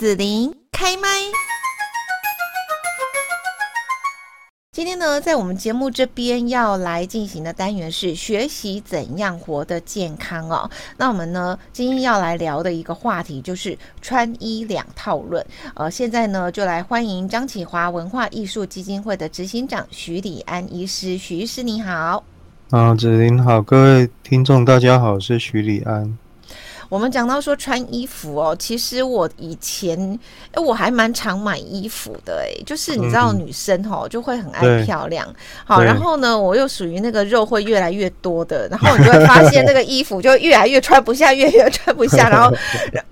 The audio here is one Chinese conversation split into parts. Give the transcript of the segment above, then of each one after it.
子琳开麦。今天呢，在我们节目这边要来进行的单元是学习怎样活得健康哦。那我们呢，今天要来聊的一个话题就是穿衣两套论。呃，现在呢，就来欢迎张启华文化艺术基金会的执行长许礼安医师。徐医师你好。啊，子琳好，各位听众大家好，我是许礼安。我们讲到说穿衣服哦，其实我以前哎，我还蛮常买衣服的哎，就是你知道女生哈、哦、就会很爱漂亮，好，然后呢，我又属于那个肉会越来越多的，然后你就会发现那个衣服就越来越穿不下，越来越穿不下，然后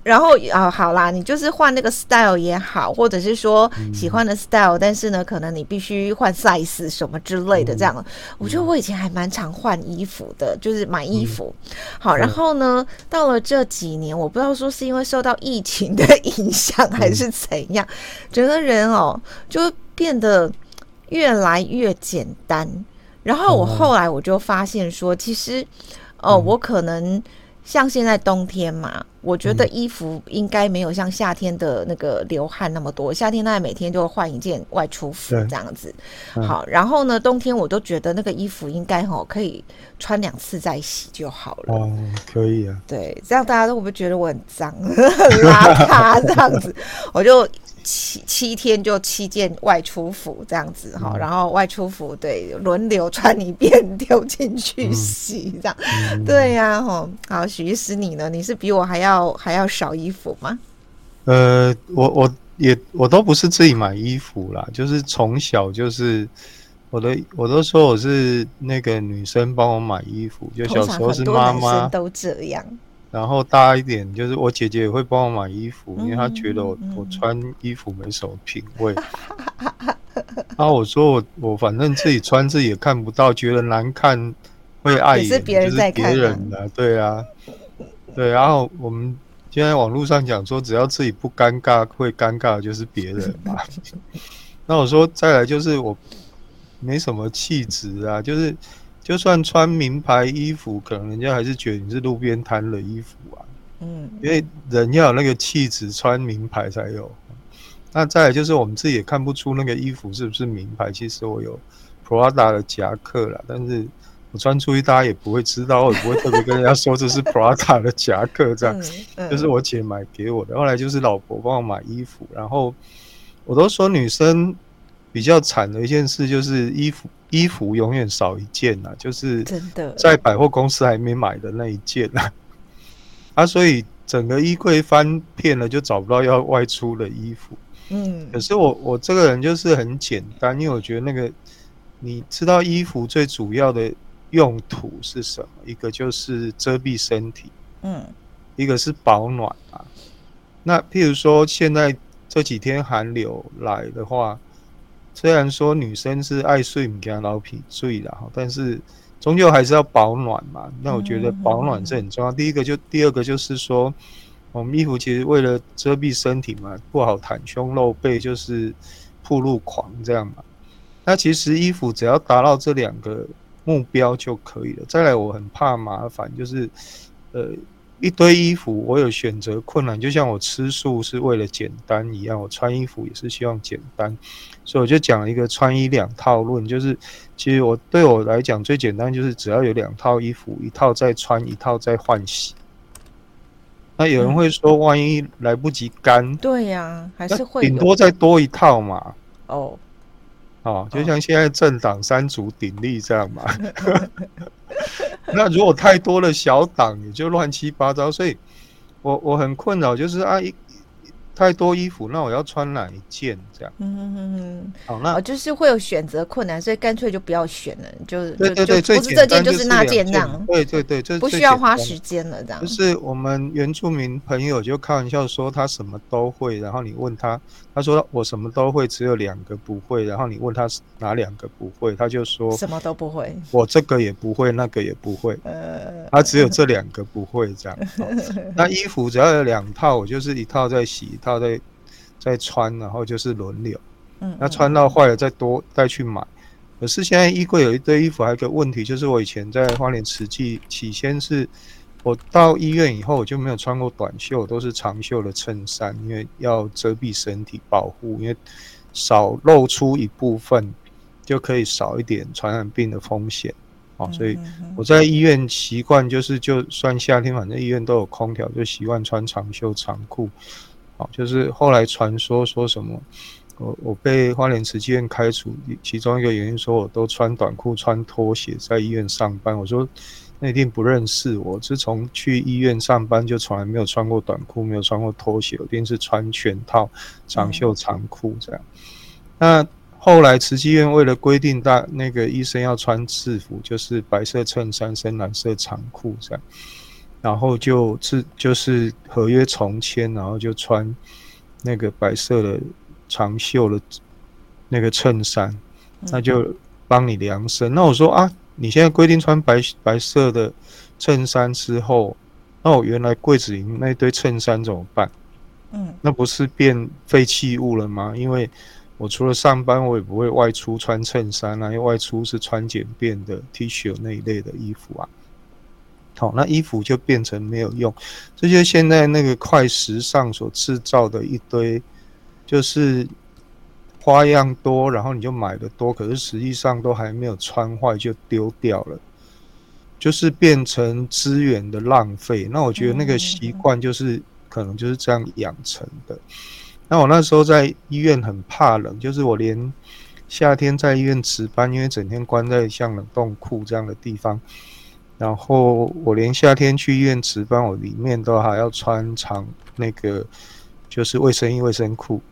然后啊好啦，你就是换那个 style 也好，或者是说喜欢的 style，但是呢，可能你必须换 size 什么之类的这样，我觉得我以前还蛮常换衣服的，就是买衣服，好，然后呢，到了这。几年我不知道说是因为受到疫情的影响还是怎样，整个人哦就变得越来越简单。然后我后来我就发现说，其实哦，我可能。像现在冬天嘛，我觉得衣服应该没有像夏天的那个流汗那么多。夏天大概每天就会换一件外出服这样子。好，然后呢，冬天我都觉得那个衣服应该哦可以穿两次再洗就好了。哦，可以啊。对，这样大家都会不会觉得我很脏、很 邋遢这样子？我就。七七天就七件外出服这样子哈，然后外出服对轮流穿一遍丢进去洗这样，对呀哈。好，许医师你呢？你是比我还要还要少衣服吗？呃，我我也我都不是自己买衣服啦，就是从小就是我的我都说我是那个女生帮我买衣服，就小时候是妈妈都这样。然后大一点，就是我姐姐也会帮我买衣服，因为她觉得我我穿衣服没什么品味。然 后我说我我反正自己穿自己也看不到，觉得难看会碍眼，是别人在看，就是别人的，对啊，对。然后我们现在网络上讲说，只要自己不尴尬，会尴尬的就是别人嘛。那我说再来就是我没什么气质啊，就是。就算穿名牌衣服，可能人家还是觉得你是路边摊的衣服啊。嗯，因为人要有那个气质，穿名牌才有。那再来就是我们自己也看不出那个衣服是不是名牌。其实我有 Prada 的夹克啦，但是我穿出去大家也不会知道，我也不会特别跟人家说这是 Prada 的夹克这样。就是我姐买给我的。后来就是老婆帮我买衣服，然后我都说女生比较惨的一件事就是衣服。衣服永远少一件呐，就是真的在百货公司还没买的那一件呐，啊，所以整个衣柜翻遍了，就找不到要外出的衣服。嗯，可是我我这个人就是很简单，因为我觉得那个你知道衣服最主要的用途是什么？一个就是遮蔽身体，嗯，一个是保暖啊。那譬如说现在这几天寒流来的话。虽然说女生是爱睡不惊老皮睡的哈，但是终究还是要保暖嘛。那我觉得保暖是很重要。第一个就第二个就是说，我们衣服其实为了遮蔽身体嘛，不好袒胸露背，就是暴露狂这样嘛。那其实衣服只要达到这两个目标就可以了。再来，我很怕麻烦，就是呃。一堆衣服，我有选择困难，就像我吃素是为了简单一样，我穿衣服也是希望简单，所以我就讲了一个穿衣两套论，就是其实我对我来讲最简单就是只要有两套衣服，一套再穿，一套再换洗。那有人会说，万一来不及干，对呀，还是会顶多再多一套嘛。哦。哦，就像现在政党三足鼎立这样嘛，那如果太多的小党，也就乱七八糟，所以我我很困扰，就是啊一。太多衣服，那我要穿哪一件？这样，嗯嗯嗯，好，那就是会有选择困难，所以干脆就不要选了，就对对对，不是这件就是那件那样，对对对，不需要花时间了，这样。就是我们原住民朋友就开玩笑说他什么都会，然后你问他，他说我什么都会，只有两个不会，然后你问他哪两个不会，他就说什么都不会，我这个也不会，那个也不会，呃，他只有这两个不会这样。那衣服只要有两套，我就是一套在洗一。套再再穿，然后就是轮流。嗯，那穿到坏了再多再去买。可是现在衣柜有一堆衣服，还有一个问题就是，我以前在花莲慈济起先是我到医院以后，我就没有穿过短袖，都是长袖的衬衫，因为要遮蔽身体保护，因为少露出一部分就可以少一点传染病的风险。哦，所以我在医院习惯就是，就算夏天，反正医院都有空调，就习惯穿长袖长裤。好，就是后来传说说什么，我我被花莲慈济院开除，其中一个原因说我都穿短裤穿拖鞋在医院上班。我说那一定不认识我，自从去医院上班就从来没有穿过短裤，没有穿过拖鞋，我一定是穿全套长袖长裤这样。那。后来慈济院为了规定大那个医生要穿制服，就是白色衬衫、深蓝色长裤这样，然后就是就是合约重签，然后就穿那个白色的长袖的那个衬衫，那就帮你量身。那我说啊，你现在规定穿白白色的衬衫之后，那我原来柜子里那堆衬衫怎么办？嗯，那不是变废弃物了吗？因为我除了上班，我也不会外出穿衬衫啊，因为外出是穿简便的 T 恤那一类的衣服啊。好，那衣服就变成没有用。这些现在那个快时尚所制造的一堆，就是花样多，然后你就买的多，可是实际上都还没有穿坏就丢掉了，就是变成资源的浪费。那我觉得那个习惯就是可能就是这样养成的。那我那时候在医院很怕冷，就是我连夏天在医院值班，因为整天关在像冷冻库这样的地方，然后我连夏天去医院值班，我里面都还要穿长那个就是卫生衣、卫生裤，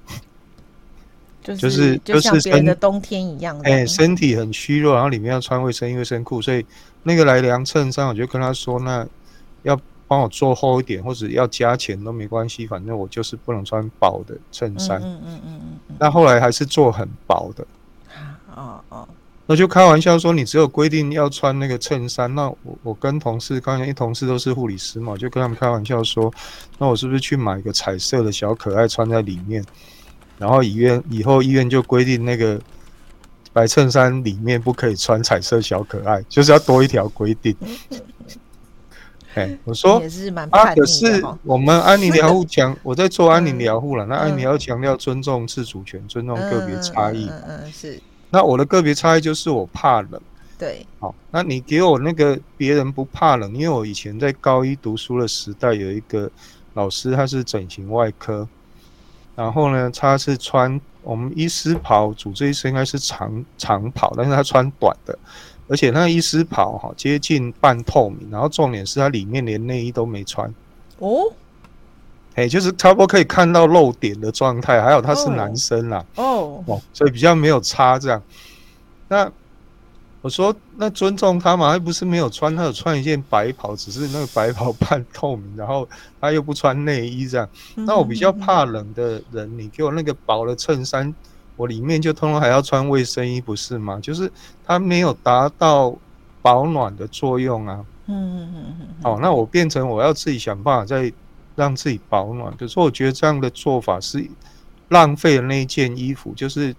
就是就像别人的冬天一样，哎，身体很虚弱，然后里面要穿卫生衣、卫生裤，所以那个来量衬衫，我就跟他说，那要。帮我做厚一点，或者要加钱都没关系，反正我就是不能穿薄的衬衫。嗯嗯嗯嗯。那后来还是做很薄的。哦哦。那就开玩笑说，你只有规定要穿那个衬衫，那我我跟同事，刚才一同事都是护理师嘛，就跟他们开玩笑说，那我是不是去买一个彩色的小可爱穿在里面？然后医院以后医院就规定那个白衬衫里面不可以穿彩色小可爱，就是要多一条规定。哎，我说啊，可是我们安宁疗护强，我在做安宁疗护了。那安宁要强调尊重自主权，尊重个别差异。嗯嗯，是。那我的个别差异就是我怕冷。对。好，那你给我那个别人不怕冷，因为我以前在高一读书的时代，有一个老师他是整形外科，然后呢，他是穿我们医师袍，主治医师应该是长长袍，但是他穿短的。而且那个医师袍哈接近半透明，然后重点是它里面连内衣都没穿哦，哎，就是差不多可以看到露点的状态，还有他是男生啦哦哦，所以比较没有差这样。那我说那尊重他嘛，他不是没有穿，他有穿一件白袍，只是那个白袍 半透明，然后他又不穿内衣这样。那我比较怕冷的人，你给我那个薄的衬衫。我里面就通通还要穿卫生衣，不是吗？就是他没有达到保暖的作用啊。嗯嗯嗯嗯。好，那我变成我要自己想办法再让自己保暖。可是我觉得这样的做法是浪费了那一件衣服，就是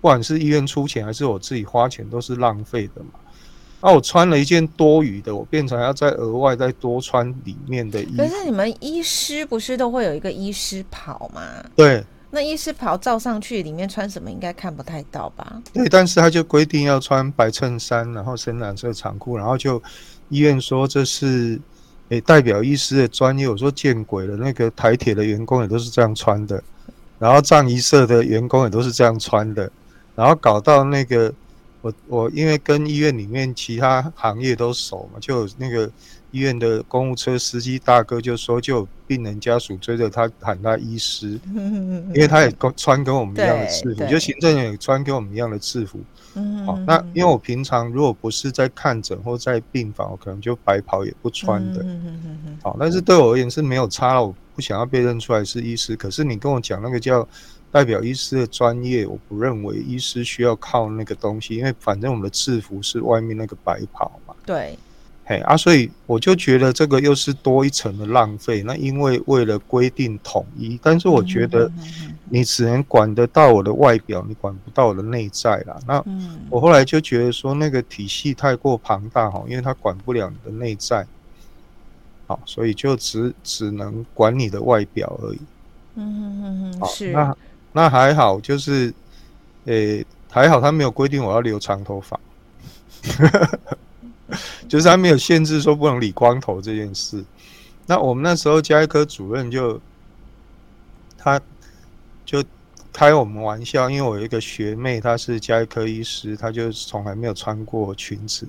不管是医院出钱还是我自己花钱，都是浪费的嘛。那我穿了一件多余的，我变成要再额外再多穿里面的衣服。可是你们医师不是都会有一个医师袍吗？对。那医师袍罩上去，里面穿什么应该看不太到吧？对，但是他就规定要穿白衬衫，然后深蓝色长裤，然后就医院说这是诶、代表医师的专业。我说见鬼了，那个台铁的员工也都是这样穿的，然后藏医社的员工也都是这样穿的，然后搞到那个我我因为跟医院里面其他行业都熟嘛，就那个。医院的公务车司机大哥就说，就有病人家属追着他喊他医师，因为他也穿跟我们一样的制服，就行政也穿跟我们一样的制服。好，那因为我平常如果不是在看诊或在病房，我可能就白袍也不穿的。好，但是对我而言是没有差了，我不想要被认出来是医师。可是你跟我讲那个叫代表医师的专业，我不认为医师需要靠那个东西，因为反正我们的制服是外面那个白袍嘛。对。嘿啊，所以我就觉得这个又是多一层的浪费。那因为为了规定统一，但是我觉得你只能管得到我的外表，你管不到我的内在啦。那我后来就觉得说，那个体系太过庞大哈，因为它管不了你的内在。好，所以就只只能管你的外表而已。嗯嗯嗯嗯，是。那那还好，就是，诶、欸，还好他没有规定我要留长头发，就是他没有限制说不能理光头这件事。那我们那时候家医科主任就，他就开我们玩笑，因为我有一个学妹，她是家医科医师，她就从来没有穿过裙子，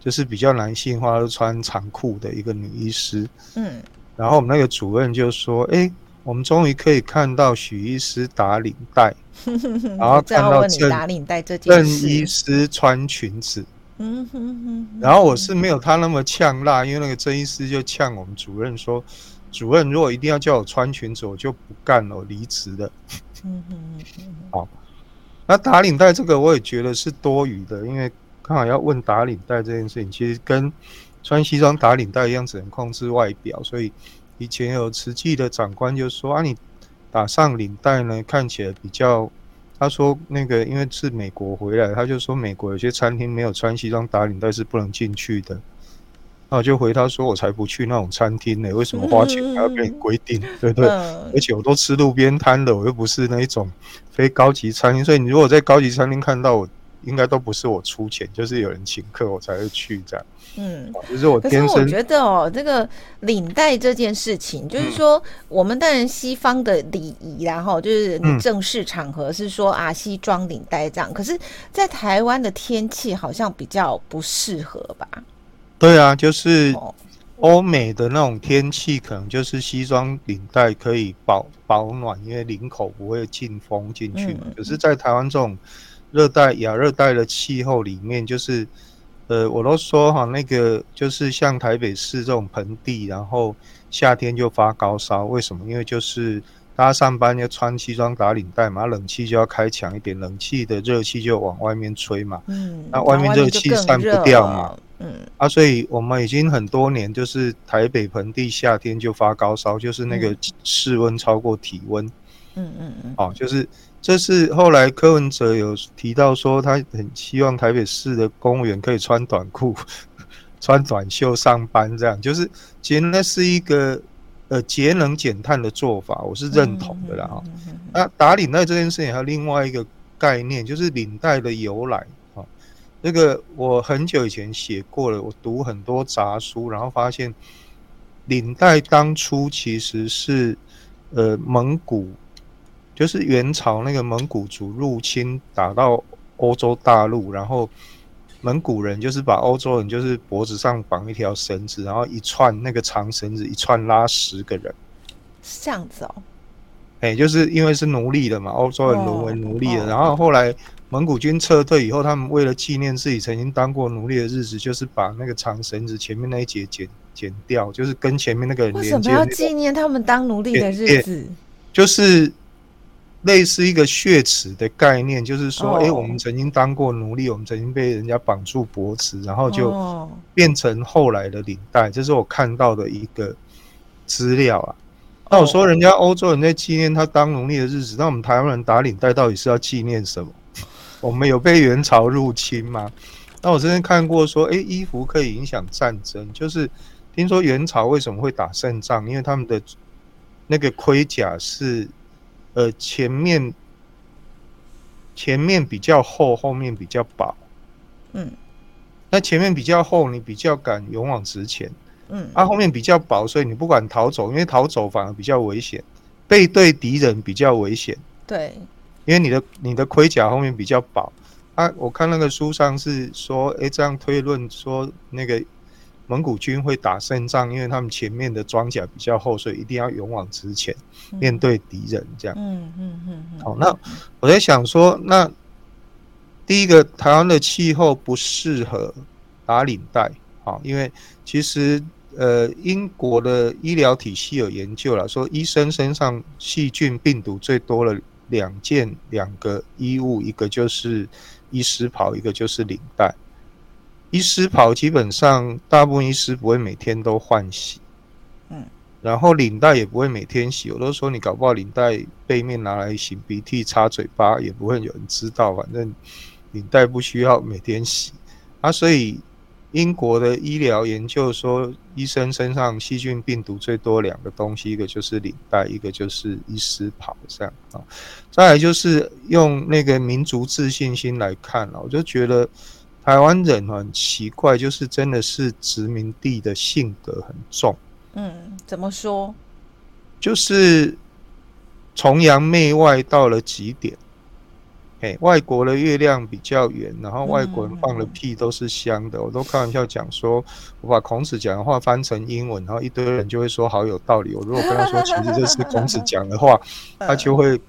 就是比较男性化，都穿长裤的一个女医师。嗯，然后我们那个主任就说：“哎、欸。”我们终于可以看到许医师打领带，然后看到郑打领带这件事，郑医师穿裙子。嗯哼哼。然后我是没有他那么呛辣，因为那个郑医师就呛我们主任说：“主任如果一定要叫我穿裙子，我就不干了，我离职了。”嗯哼哼。好，那打领带这个我也觉得是多余的，因为刚好要问打领带这件事情，其实跟穿西装打领带一样，只能控制外表，所以。以前有慈济的长官就说啊，你打上领带呢，看起来比较。他说那个因为是美国回来，他就说美国有些餐厅没有穿西装打领带是不能进去的。那我就回他说，我才不去那种餐厅呢，为什么花钱还要被你规定，对不对？而且我都吃路边摊的，我又不是那一种非高级餐厅，所以你如果在高级餐厅看到我，应该都不是我出钱，就是有人请客我才会去这样。嗯，就是我天生。可是我觉得哦，这个领带这件事情，就是说，我们当然西方的礼仪，然后就是正式场合是说啊，西装领带这样。可是，在台湾的天气好像比较不适合吧？对啊，就是欧美的那种天气，可能就是西装领带可以保保暖，因为领口不会进风进去嘛。可是，在台湾这种热带亚热带的气候里面，就是。呃，我都说哈，那个就是像台北市这种盆地，然后夏天就发高烧，为什么？因为就是大家上班要穿西装打领带嘛，冷气就要开强一点，冷气的热气就往外面吹嘛，嗯，那外面热气散不掉嘛，嗯，啊，所以我们已经很多年就是台北盆地夏天就发高烧，就是那个室温超过体温，嗯嗯嗯，哦，就是。这是后来柯文哲有提到说，他很希望台北市的公务员可以穿短裤、穿短袖上班，这样就是其实那是一个呃节能减碳的做法，我是认同的啦。那打领带这件事情还有另外一个概念，就是领带的由来啊。这个我很久以前写过了，我读很多杂书，然后发现领带当初其实是呃蒙古。就是元朝那个蒙古族入侵打到欧洲大陆，然后蒙古人就是把欧洲人就是脖子上绑一条绳子，然后一串那个长绳子一串拉十个人，是这样子哦。哎，就是因为是奴隶的嘛，欧洲人沦为奴隶了。然后后来蒙古军撤退以后，他们为了纪念自己曾经当过奴隶的日子，就是把那个长绳子前面那一节剪剪掉，就是跟前面那个人连接。为什么要纪念他们当奴隶的日子？就是。类似一个血耻的概念，就是说，哎、oh. 欸，我们曾经当过奴隶，我们曾经被人家绑住脖子，然后就变成后来的领带。这是我看到的一个资料啊。那我说，人家欧洲人在纪念他当奴隶的日子，那我们台湾人打领带到底是要纪念什么？我们有被元朝入侵吗？那我之前看过说，哎、欸，衣服可以影响战争，就是听说元朝为什么会打胜仗，因为他们的那个盔甲是。呃，前面前面比较厚，后面比较薄。嗯，那前面比较厚，你比较敢勇往直前。嗯，啊，后面比较薄，所以你不敢逃走，因为逃走反而比较危险，背对敌人比较危险。对，因为你的你的盔甲后面比较薄。啊，我看那个书上是说，哎、欸，这样推论说那个。蒙古军会打胜仗，因为他们前面的装甲比较厚，所以一定要勇往直前，面对敌人。这样，嗯嗯嗯。好，那我在想说，那第一个，台湾的气候不适合打领带，好，因为其实呃，英国的医疗体系有研究了，说医生身上细菌病毒最多的两件两个衣物，一个就是医师袍，一个就是领带。医师袍基本上大部分医师不会每天都换洗，嗯，然后领带也不会每天洗。有的时候你搞不好领带背面拿来擤鼻涕、擦嘴巴，也不会有人知道。反正领带不需要每天洗啊，所以英国的医疗研究说，医生身上细菌病毒最多两个东西，一个就是领带，一个就是医师袍，这样啊。再来就是用那个民族自信心来看了，我就觉得台湾人很奇怪，就是真的是殖民地的性格很重。嗯，怎么说？就是崇洋媚外到了极点。哎，外国的月亮比较圆，然后外国人放的屁都是香的。嗯、我都开玩笑讲说，我把孔子讲的话翻成英文，然后一堆人就会说好有道理。我如果跟他说其实这是孔子讲的话，他就会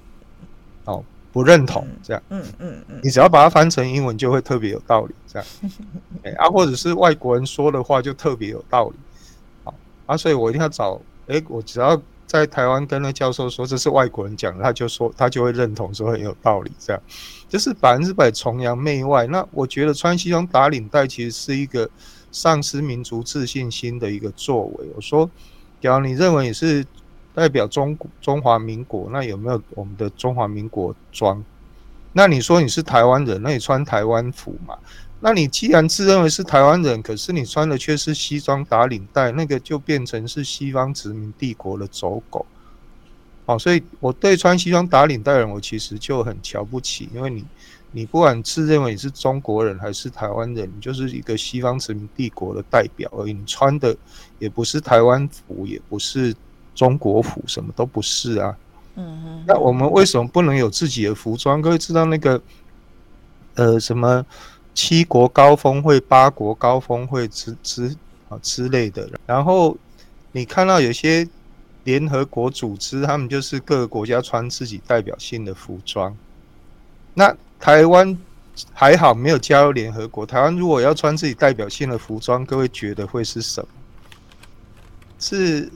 哦不认同这样。嗯嗯嗯，你只要把它翻成英文，就会特别有道理这样。哎啊，或者是外国人说的话就特别有道理。好啊，所以我一定要找哎，我只要。在台湾跟那教授说这是外国人讲的，他就说他就会认同，说很有道理，这样就是百分之百崇洋媚外。那我觉得穿西装打领带其实是一个丧失民族自信心的一个作为。我说，假如你认为你是代表中中华民国，那有没有我们的中华民国装？那你说你是台湾人，那你穿台湾服嘛？那你既然自认为是台湾人，可是你穿的却是西装打领带，那个就变成是西方殖民帝国的走狗。好，所以我对穿西装打领带的人，我其实就很瞧不起，因为你，你不管自认为你是中国人还是台湾人，你就是一个西方殖民帝国的代表而已。你穿的也不是台湾服，也不是中国服，什么都不是啊。嗯哼。那我们为什么不能有自己的服装？各位知道那个，呃，什么？七国高峰会、八国高峰会之之啊之类的，然后你看到有些联合国组织，他们就是各个国家穿自己代表性的服装。那台湾还好没有加入联合国，台湾如果要穿自己代表性的服装，各位觉得会是什么？是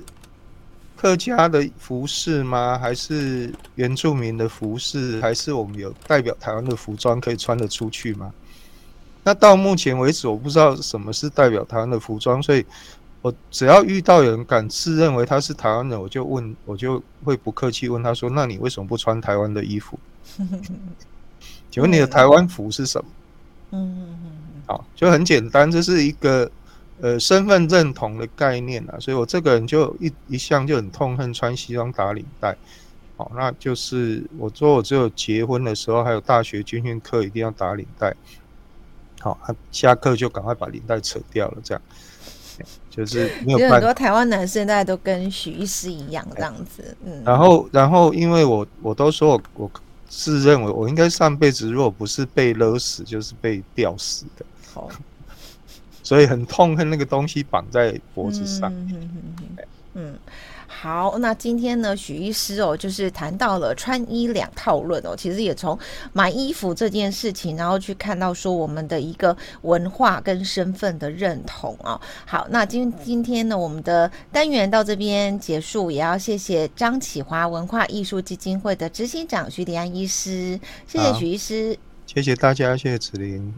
客家的服饰吗？还是原住民的服饰？还是我们有代表台湾的服装可以穿得出去吗？那到目前为止，我不知道什么是代表台湾的服装，所以我只要遇到有人敢自认为他是台湾人，我就问，我就会不客气问他说：“那你为什么不穿台湾的衣服？” 请问你的台湾服是什么？嗯嗯嗯，好，就很简单，这是一个呃身份认同的概念啊，所以我这个人就一一向就很痛恨穿西装打领带。好，那就是我说我只有结婚的时候，还有大学军训课一定要打领带。好，他下课就赶快把领带扯掉了，这样，就是没有办法。很多台湾男生大家都跟许医师一样这样子，嗯。然后，然后，因为我我都说我我自认为我应该上辈子如果不是被勒死，就是被吊死的。好，所以很痛恨那个东西绑在脖子上。嗯嗯嗯。嗯好，那今天呢，许医师哦，就是谈到了穿衣两套论哦，其实也从买衣服这件事情，然后去看到说我们的一个文化跟身份的认同啊。好，那今今天呢，我们的单元到这边结束，也要谢谢张启华文化艺术基金会的执行长徐迪安医师，谢谢许医师，谢谢大家，谢谢子琳。